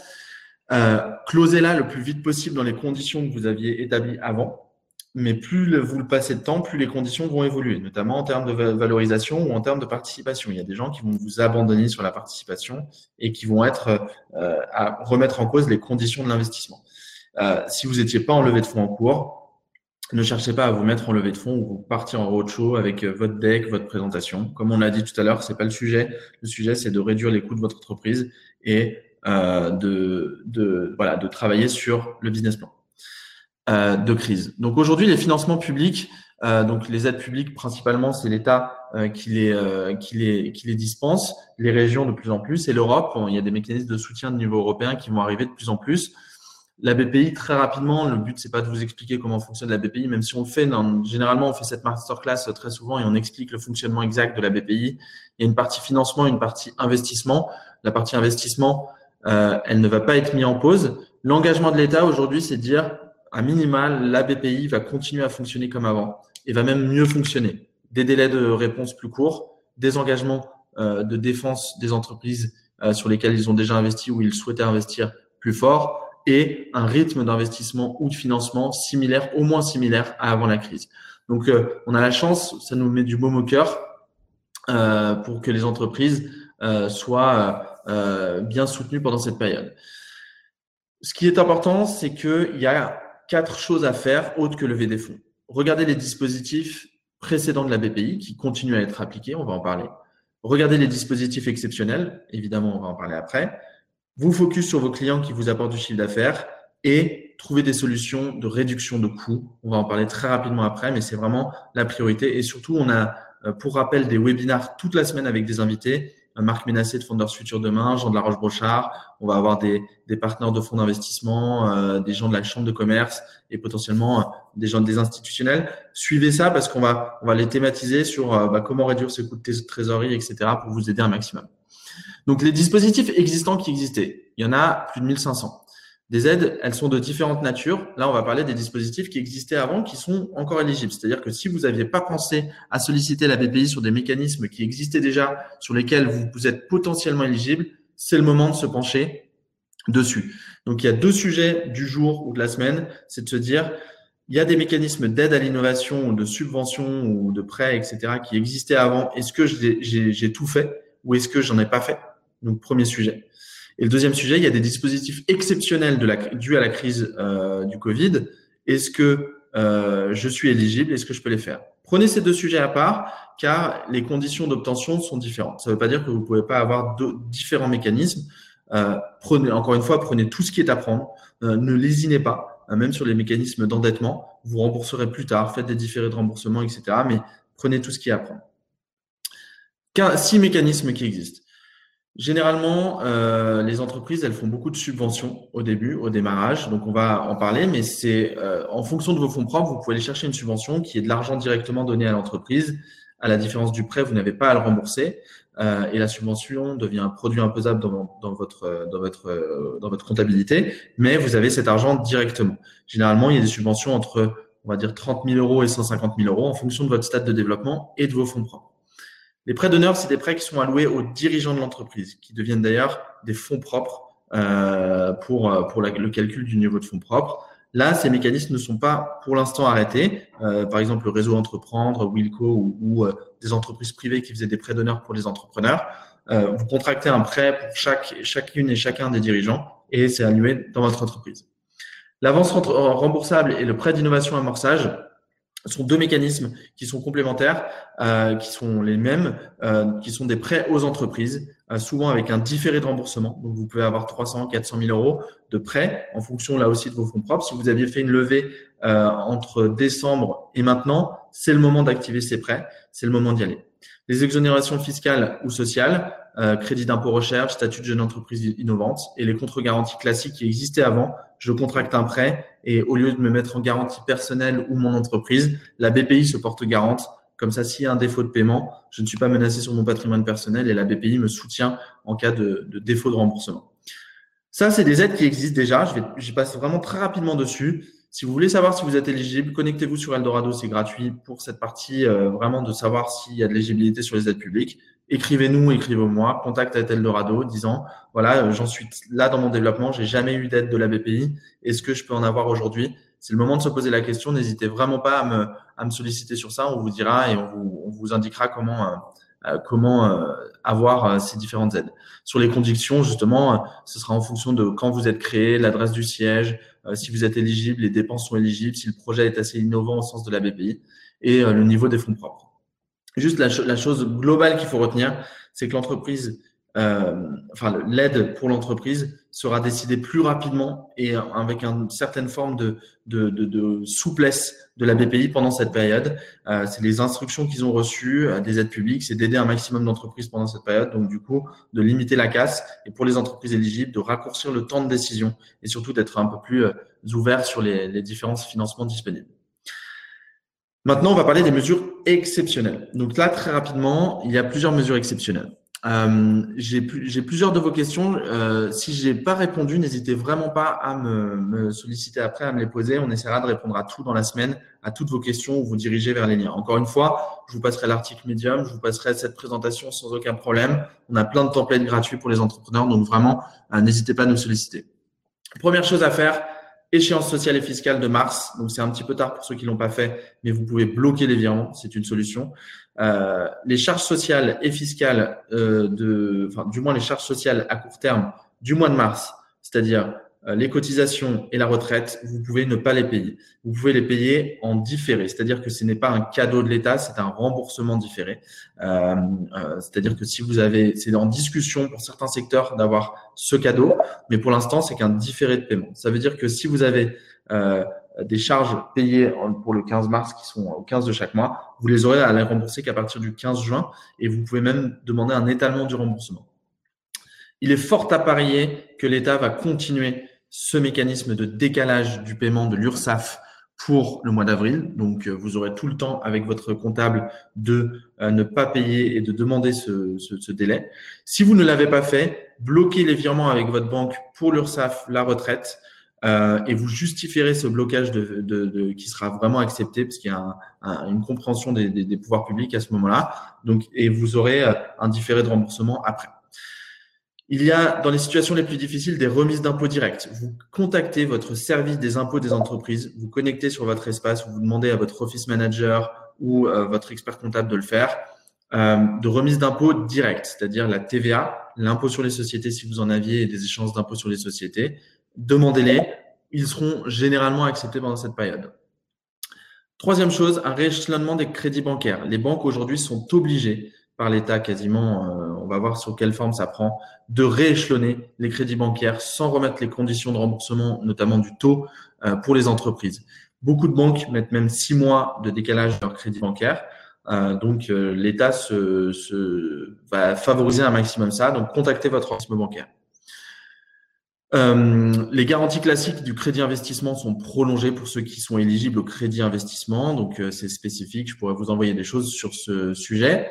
euh, closez-la le plus vite possible dans les conditions que vous aviez établies avant. Mais plus vous le passez de temps, plus les conditions vont évoluer, notamment en termes de valorisation ou en termes de participation. Il y a des gens qui vont vous abandonner sur la participation et qui vont être euh, à remettre en cause les conditions de l'investissement. Euh, si vous n'étiez pas en levée de fonds en cours, ne cherchez pas à vous mettre en levée de fonds ou partir en roadshow avec euh, votre deck, votre présentation. Comme on l'a dit tout à l'heure, c'est pas le sujet. Le sujet, c'est de réduire les coûts de votre entreprise et euh, de, de, voilà, de travailler sur le business plan. Euh, de crise. Donc aujourd'hui, les financements publics, euh, donc les aides publiques principalement, c'est l'État euh, qui, les, euh, qui, les, qui les dispense, les régions de plus en plus, et l'Europe. Il y a des mécanismes de soutien de niveau européen qui vont arriver de plus en plus. La BPI, très rapidement, le but, c'est pas de vous expliquer comment fonctionne la BPI, même si on fait, non, généralement, on fait cette masterclass très souvent et on explique le fonctionnement exact de la BPI. Il y a une partie financement, une partie investissement. La partie investissement, euh, elle ne va pas être mise en pause. L'engagement de l'État aujourd'hui, c'est de dire à minimal, la BPI va continuer à fonctionner comme avant et va même mieux fonctionner. Des délais de réponse plus courts, des engagements euh, de défense des entreprises euh, sur lesquels ils ont déjà investi ou ils souhaitaient investir plus fort et un rythme d'investissement ou de financement similaire, au moins similaire à avant la crise. Donc, euh, on a la chance, ça nous met du baume au cœur pour que les entreprises soient bien soutenues pendant cette période. Ce qui est important, c'est qu'il y a quatre choses à faire autres que lever des fonds. Regardez les dispositifs précédents de la BPI qui continuent à être appliqués, on va en parler. Regardez les dispositifs exceptionnels, évidemment, on va en parler après. Vous focus sur vos clients qui vous apportent du chiffre d'affaires et trouver des solutions de réduction de coûts. On va en parler très rapidement après, mais c'est vraiment la priorité. Et surtout, on a, euh, pour rappel, des webinars toute la semaine avec des invités Marc Ménassé de Fondeurs Futur Demain, Jean de la Roche-Brochard. On va avoir des, partenaires de fonds d'investissement, euh, des gens de la chambre de commerce et potentiellement euh, des gens des institutionnels. Suivez ça parce qu'on va, on les thématiser sur euh, bah, comment réduire ses coûts de trésorerie, etc. pour vous aider un maximum. Donc, les dispositifs existants qui existaient, il y en a plus de 1500. Des aides, elles sont de différentes natures. Là, on va parler des dispositifs qui existaient avant, qui sont encore éligibles. C'est-à-dire que si vous n'aviez pas pensé à solliciter la BPI sur des mécanismes qui existaient déjà, sur lesquels vous, êtes potentiellement éligible, c'est le moment de se pencher dessus. Donc, il y a deux sujets du jour ou de la semaine. C'est de se dire, il y a des mécanismes d'aide à l'innovation de subvention ou de prêt, etc., qui existaient avant. Est-ce que j'ai tout fait ou est-ce que j'en ai pas fait? Donc, premier sujet. Et le deuxième sujet, il y a des dispositifs exceptionnels dus à la crise euh, du Covid. Est-ce que euh, je suis éligible? Est-ce que je peux les faire? Prenez ces deux sujets à part, car les conditions d'obtention sont différentes. Ça ne veut pas dire que vous ne pouvez pas avoir différents mécanismes. Euh, encore une fois, prenez tout ce qui est à prendre. Euh, ne lésinez pas, même sur les mécanismes d'endettement. Vous rembourserez plus tard, faites des différés de remboursement, etc. Mais prenez tout ce qui est à prendre. Six mécanismes qui existent. Généralement, euh, les entreprises, elles font beaucoup de subventions au début, au démarrage. Donc, on va en parler, mais c'est euh, en fonction de vos fonds propres, vous pouvez aller chercher une subvention qui est de l'argent directement donné à l'entreprise. À la différence du prêt, vous n'avez pas à le rembourser euh, et la subvention devient un produit imposable dans, dans votre dans votre dans votre comptabilité, mais vous avez cet argent directement. Généralement, il y a des subventions entre on va dire 30 000 euros et 150 000 euros en fonction de votre stade de développement et de vos fonds propres. Les prêts d'honneur, c'est des prêts qui sont alloués aux dirigeants de l'entreprise, qui deviennent d'ailleurs des fonds propres euh, pour, euh, pour le calcul du niveau de fonds propres. Là, ces mécanismes ne sont pas pour l'instant arrêtés. Euh, par exemple, le réseau Entreprendre, Wilco ou, des entreprises privées qui faisaient des prêts d'honneur pour les entrepreneurs. Vous contractez un prêt pour chaque, chacune et chacun des dirigeants et c'est alloué dans votre entreprise. L'avance remboursable et le prêt d'innovation amorçage, ce sont deux mécanismes qui sont complémentaires, euh, qui sont les mêmes, euh, qui sont des prêts aux entreprises, euh, souvent avec un différé de remboursement. Donc, vous pouvez avoir 300, 400 000 euros de prêts en fonction là aussi de vos fonds propres. Si vous aviez fait une levée entre décembre et maintenant, c'est le moment d'activer ces prêts, c'est le moment d'y aller. Les exonérations fiscales ou sociales, euh, crédit d'impôt recherche, statut de jeune entreprise innovante et les contre-garanties classiques qui existaient avant. Je contracte un prêt et au lieu de me mettre en garantie personnelle ou mon entreprise, la BPI se porte garante. Comme ça, s'il y a un défaut de paiement, je ne suis pas menacé sur mon patrimoine personnel et la BPI me soutient en cas de, défaut de remboursement. Ça, c'est des aides qui existent déjà. Je passe vraiment très rapidement dessus. Si vous voulez savoir si vous êtes éligible, connectez-vous sur Eldorado, c'est gratuit pour cette partie euh, vraiment de savoir s'il y a de l'éligibilité sur les aides publiques. Écrivez-nous, écrivez-moi, contact à Eldorado, disant voilà, euh, j'en suis là dans mon développement, j'ai jamais eu d'aide de la BPI, est-ce que je peux en avoir aujourd'hui? C'est le moment de se poser la question. N'hésitez vraiment pas à me, à me solliciter sur ça. On vous dira et on vous, on vous indiquera comment, euh, comment euh, avoir euh, ces différentes aides. Sur les conditions, justement, ce sera en fonction de quand vous êtes créé, l'adresse du siège, si vous êtes éligible, les dépenses sont éligibles, si le projet est assez innovant au sens de la BPI et le niveau des fonds propres. Juste la, chose globale qu'il faut retenir, c'est que l'entreprise euh, enfin l'aide pour l'entreprise sera décidée plus rapidement et avec une certaine forme de, souplesse de la BPI pendant cette période. Euh, c'est les instructions qu'ils ont reçues euh, des aides publiques, c'est d'aider un maximum d'entreprises pendant cette période. Donc du coup, de limiter la casse et pour les entreprises éligibles, de raccourcir le temps de décision et surtout d'être un peu plus ouvert sur les différents financements disponibles. Maintenant, on va parler des mesures exceptionnelles. Donc là, très rapidement, il y a plusieurs mesures exceptionnelles. Euh, j'ai plusieurs de vos questions. Euh, si je n'ai pas répondu, n'hésitez vraiment pas à me, me, solliciter après, à me les poser. On essaiera de répondre à tout dans la semaine, à toutes vos questions ou vous diriger vers les liens. Encore une fois, je vous passerai l'article Medium, je vous passerai cette présentation sans aucun problème. On a plein de templates gratuits pour les entrepreneurs, donc vraiment, euh, n'hésitez pas à nous solliciter. Première chose à faire, échéance sociale et fiscale de mars. Donc, c'est un petit peu tard pour ceux qui l'ont pas fait, mais vous pouvez bloquer les virements. C'est une solution. Euh, les charges sociales et fiscales euh, de, enfin, du moins les charges sociales à court terme du mois de mars, c'est-à-dire euh, les cotisations et la retraite, vous pouvez ne pas les payer. Vous pouvez les payer en différé, c'est-à-dire que ce n'est pas un cadeau de l'État, c'est un remboursement différé. Euh, euh, c'est-à-dire que si vous avez, c'est en discussion pour certains secteurs d'avoir ce cadeau, mais pour l'instant c'est qu'un différé de paiement. Ça veut dire que si vous avez euh, des charges payées pour le 15 mars qui sont au 15 de chaque mois, vous les aurez à les rembourser qu'à partir du 15 juin et vous pouvez même demander un étalement du remboursement. Il est fort à parier que l'État va continuer ce mécanisme de décalage du paiement de l'URSSAF pour le mois d'avril. Donc, euh, vous aurez tout le temps avec votre comptable de euh, ne pas payer et de demander ce, ce, ce délai. Si vous ne l'avez pas fait, bloquez les virements avec votre banque pour l'URSSAF, la retraite, euh, et vous justifierez ce blocage de, de, de, qui sera vraiment accepté parce qu'il y a un, un, une compréhension des, des, des, pouvoirs publics à ce moment-là. Donc, et vous aurez euh, un différé de remboursement après. Il y a dans les situations les plus difficiles des remises d'impôts directs. Vous contactez votre service des impôts des entreprises, vous connectez sur votre espace, vous demandez à votre office manager ou euh, votre expert comptable de le faire. Euh, de remise d'impôts directs, c'est-à-dire la TVA, l'impôt sur les sociétés si vous en aviez et des échanges d'impôts sur les sociétés, demandez-les. Ils seront généralement acceptés pendant cette période. Troisième chose, un rééchelonnement des crédits bancaires. Les banques aujourd'hui sont obligées l'État quasiment, euh, on va voir sur quelle forme ça prend, de rééchelonner les crédits bancaires sans remettre les conditions de remboursement, notamment du taux, euh, pour les entreprises. Beaucoup de banques mettent même six mois de décalage de leur crédit bancaire. Euh, donc l'État se, va favoriser un maximum ça. Donc contactez votre organisme bancaire. Les garanties classiques du crédit investissement sont prolongées pour ceux qui sont éligibles au crédit investissement. Donc, c'est spécifique. Je pourrais vous envoyer des choses sur ce sujet.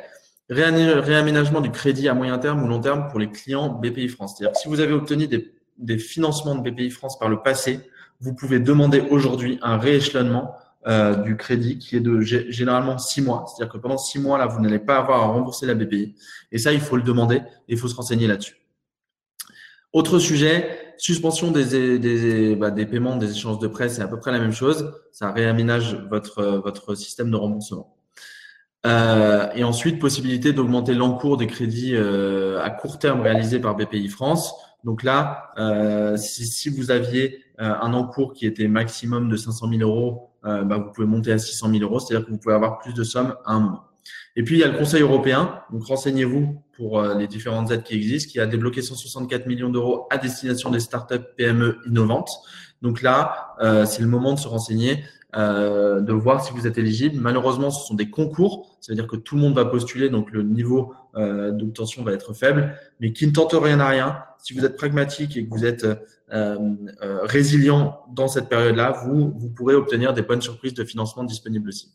Réaménagement du crédit à moyen terme ou long terme pour les clients BPI France. C'est-à-dire si vous avez obtenu des, financements de BPI France par le passé, vous pouvez demander aujourd'hui un rééchelonnement euh, du crédit qui est de généralement six mois. C'est-à-dire que pendant six mois, là, vous n'allez pas avoir à rembourser la BPI. Et ça, il faut le demander et il faut se renseigner là-dessus. Autre sujet, suspension des, bah, paiements des échanges de prêts, c'est à peu près la même chose. Ça réaménage votre système de remboursement. Euh, et ensuite, possibilité d'augmenter l'encours des crédits euh, à court terme réalisés par BPI France. Donc là, euh, si, si, vous aviez euh, un encours qui était maximum de 500 000 euros, euh, bah, vous pouvez monter à 600 000 euros, c'est-à-dire que vous pouvez avoir plus de sommes à un moment. Et puis, il y a le Conseil européen. Donc, renseignez-vous pour les différentes aides qui existent, qui a débloqué 164 millions d'euros à destination des startups PME innovantes. Donc là, c'est le moment de se renseigner, euh, de voir si vous êtes éligible. Malheureusement, ce sont des concours. Ça veut dire que tout le monde va postuler, donc le niveau euh, d'obtention va être faible. Mais qui ne tente rien à rien, si vous êtes pragmatique et que vous êtes euh, résilient dans cette période-là, vous, vous pourrez obtenir des bonnes surprises de financement disponibles aussi.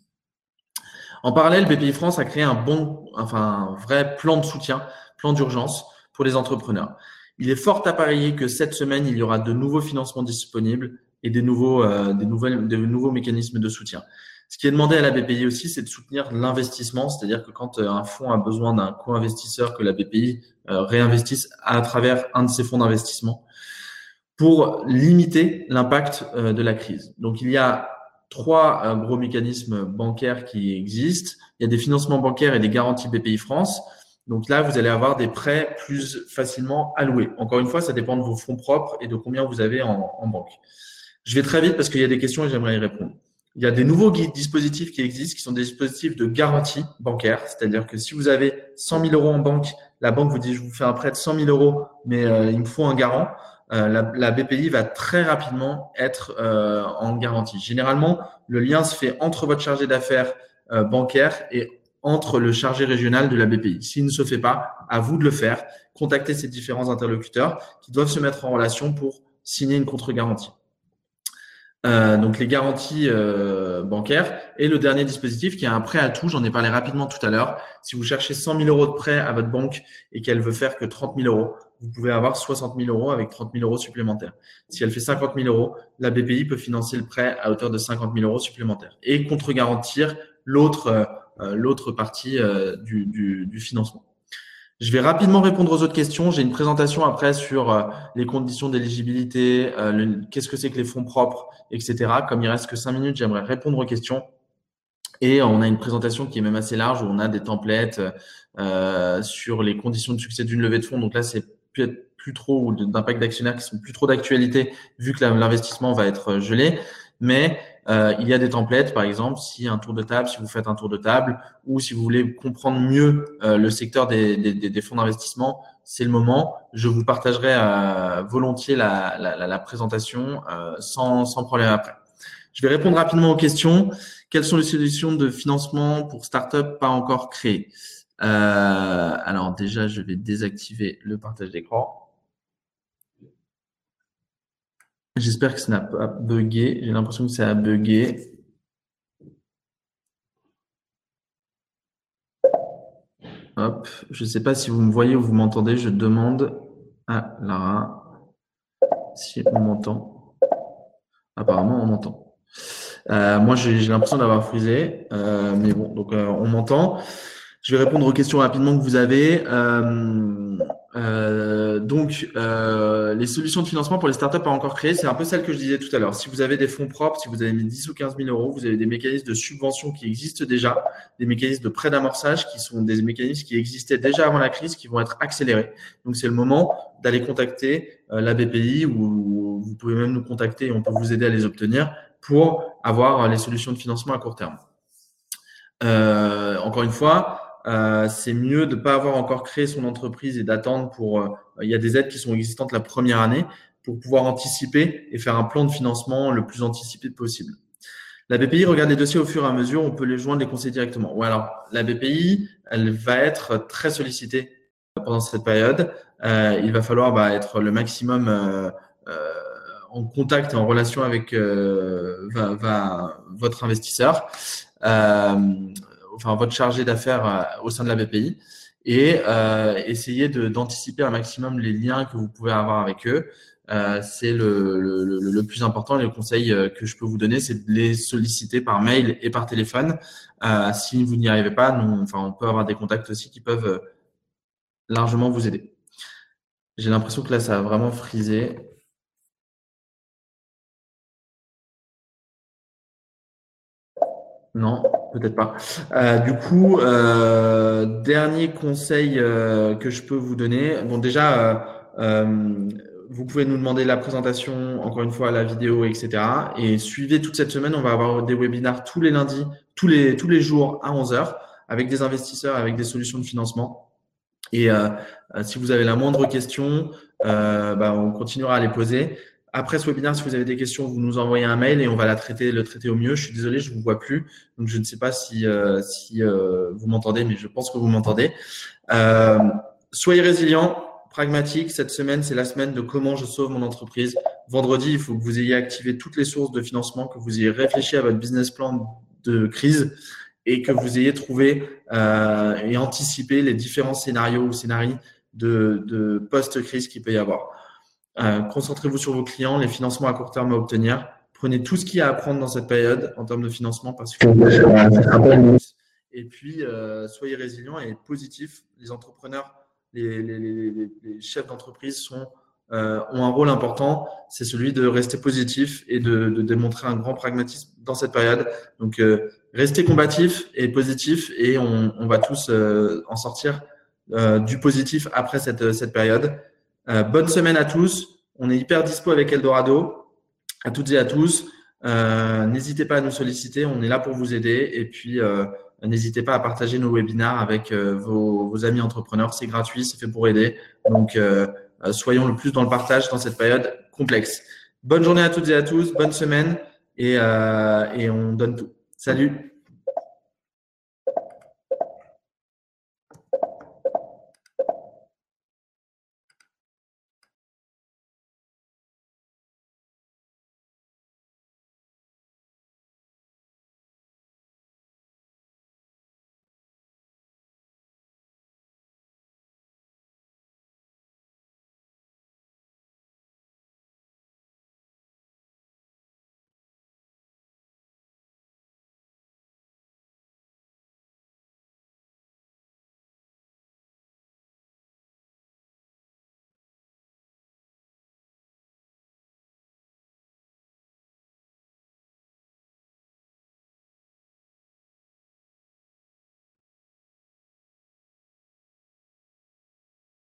En parallèle, BPI France a créé un bon, enfin, un vrai plan de soutien, plan d'urgence pour les entrepreneurs. Il est fort à parier que cette semaine, il y aura de nouveaux financements disponibles et des nouveaux, euh, des nouvelles, des nouveaux mécanismes de soutien. Ce qui est demandé à la BPI aussi, c'est de soutenir l'investissement, c'est-à-dire que quand euh, un fonds a besoin d'un co-investisseur, que la BPI euh, réinvestisse à travers un de ses fonds d'investissement. pour limiter l'impact de la crise. Donc, il y a trois gros mécanismes bancaires qui existent. Il y a des financements bancaires et des garanties BPI France. Donc là, vous allez avoir des prêts plus facilement alloués. Encore une fois, ça dépend de vos fonds propres et de combien vous avez en, banque. Je vais très vite parce qu'il y a des questions et j'aimerais y répondre. Il y a des nouveaux dispositifs qui existent, qui sont des dispositifs de garantie bancaire. C'est-à-dire que si vous avez 100 000 euros en banque, la banque vous dit je vous fais un prêt de 100 000 euros, mais euh, il me faut un garant. Euh, la, BPI va très rapidement être euh, en garantie. Généralement, le lien se fait entre votre chargé d'affaires bancaire et entre le chargé régional de la BPI. S'il ne se fait pas, à vous de le faire. Contactez ces différents interlocuteurs qui doivent se mettre en relation pour signer une contre-garantie. Euh, donc les garanties euh, bancaires et le dernier dispositif qui est un prêt à tout. J'en ai parlé rapidement tout à l'heure. Si vous cherchez 100 000 euros de prêt à votre banque et qu'elle veut faire que 30 000 euros, vous pouvez avoir 60 000 euros avec 30 000 euros supplémentaires. Si elle fait 50 000 euros, la BPI peut financer le prêt à hauteur de 50 000 euros supplémentaires et contre-garantir l'autre euh, l'autre partie du, du, financement. Je vais rapidement répondre aux autres questions. J'ai une présentation après sur euh, les conditions d'éligibilité, qu'est-ce que c'est que les fonds propres, etc. Comme il reste que cinq minutes, j'aimerais répondre aux questions. Et on a une présentation qui est même assez large où on a des templates euh, sur les conditions de succès d'une levée de fonds. Donc là, c'est plus, plus trop ou d'impact d'actionnaire qui sont plus trop d'actualité vu que l'investissement va être gelé. Mais euh, il y a des templates, par exemple, si un tour de table, si vous faites un tour de table, ou si vous voulez comprendre mieux euh, le secteur des, fonds d'investissement, c'est le moment. Je vous partagerai euh, volontiers la, présentation sans, sans problème après. Je vais répondre rapidement aux questions. Quelles sont les solutions de financement pour start-up pas encore créées? Alors déjà, je vais désactiver le partage d'écran. J'espère que ça n'a pas bugué. J'ai l'impression que ça a bugué. Hop, je ne sais pas si vous me voyez ou vous m'entendez. Je demande à Lara si on m'entend. Apparemment, on m'entend. Euh, moi, j'ai l'impression d'avoir frisé, euh, mais bon, donc euh, on m'entend. Je vais répondre aux questions rapidement que vous avez. Donc, euh, les solutions de financement pour les startups pas encore créées, c'est un peu celle que je disais tout à l'heure. Si vous avez des fonds propres, si vous avez mis 10 ou 15 000 euros, vous avez des mécanismes de subvention qui existent déjà, des mécanismes de prêt d'amorçage qui sont des mécanismes qui existaient déjà avant la crise, qui vont être accélérés. Donc, c'est le moment d'aller contacter euh, la BPI ou vous pouvez même nous contacter et on peut vous aider à les obtenir pour avoir les solutions de financement à court terme. encore une fois, euh, c'est mieux de ne pas avoir encore créé son entreprise et d'attendre pour. Euh, il y a des aides qui sont existantes la première année pour pouvoir anticiper et faire un plan de financement le plus anticipé possible. La BPI regarde les dossiers au fur et à mesure, on peut les joindre, les conseiller directement. Ou alors, la BPI, elle va être très sollicitée pendant cette période. Euh, il va falloir bah, être le maximum euh, euh, en contact et en relation avec votre investisseur enfin votre chargé d'affaires euh, au sein de la BPI et euh, essayer d'anticiper un maximum les liens que vous pouvez avoir avec eux. Euh, c'est le, le, le, plus important. Le conseil que je peux vous donner, c'est de les solliciter par mail et par téléphone. Si vous n'y arrivez pas, nous, enfin, on peut avoir des contacts aussi qui peuvent largement vous aider. J'ai l'impression que là, ça a vraiment frisé. Non, peut-être pas. Euh, du coup, euh, dernier conseil euh, que je peux vous donner. Bon, déjà, vous pouvez nous demander la présentation, encore une fois, la vidéo, etc. Et suivez toute cette semaine. On va avoir des webinars tous les lundis, tous les, tous les jours à 11 heures avec des investisseurs, avec des solutions de financement. Et si vous avez la moindre question, bah, on continuera à les poser. Après ce webinaire, si vous avez des questions, vous nous envoyez un mail et on va la traiter, le traiter au mieux. Je suis désolé, je ne vous vois plus. Donc, je ne sais pas si, euh, si euh, vous m'entendez, mais je pense que vous m'entendez. Euh, soyez résilients, pragmatiques. Cette semaine, c'est la semaine de comment je sauve mon entreprise. Vendredi, il faut que vous ayez activé toutes les sources de financement, que vous ayez réfléchi à votre business plan de crise et que vous ayez trouvé et anticipé les différents scénarios ou scénarios de, de post-crise qu'il peut y avoir. Euh, concentrez-vous sur vos clients, les financements à court terme à obtenir. Prenez tout ce qu'il y a à prendre dans cette période en termes de financement parce que et puis euh, soyez résilients et positifs. Les entrepreneurs, les, chefs d'entreprise sont ont un rôle important, c'est celui de rester positif et de, de, démontrer un grand pragmatisme dans cette période. Donc, restez combatif et positif et on, on va tous en sortir du positif après cette, cette période. Bonne semaine à tous. On est hyper dispo avec Eldorado. À toutes et à tous. Euh, n'hésitez pas à nous solliciter, on est là pour vous aider. Et puis, euh, n'hésitez pas à partager nos webinaires avec euh, vos, amis entrepreneurs. C'est gratuit, c'est fait pour aider. Donc, soyons le plus dans le partage dans cette période complexe. Bonne journée à toutes et à tous, bonne semaine et on donne tout. Salut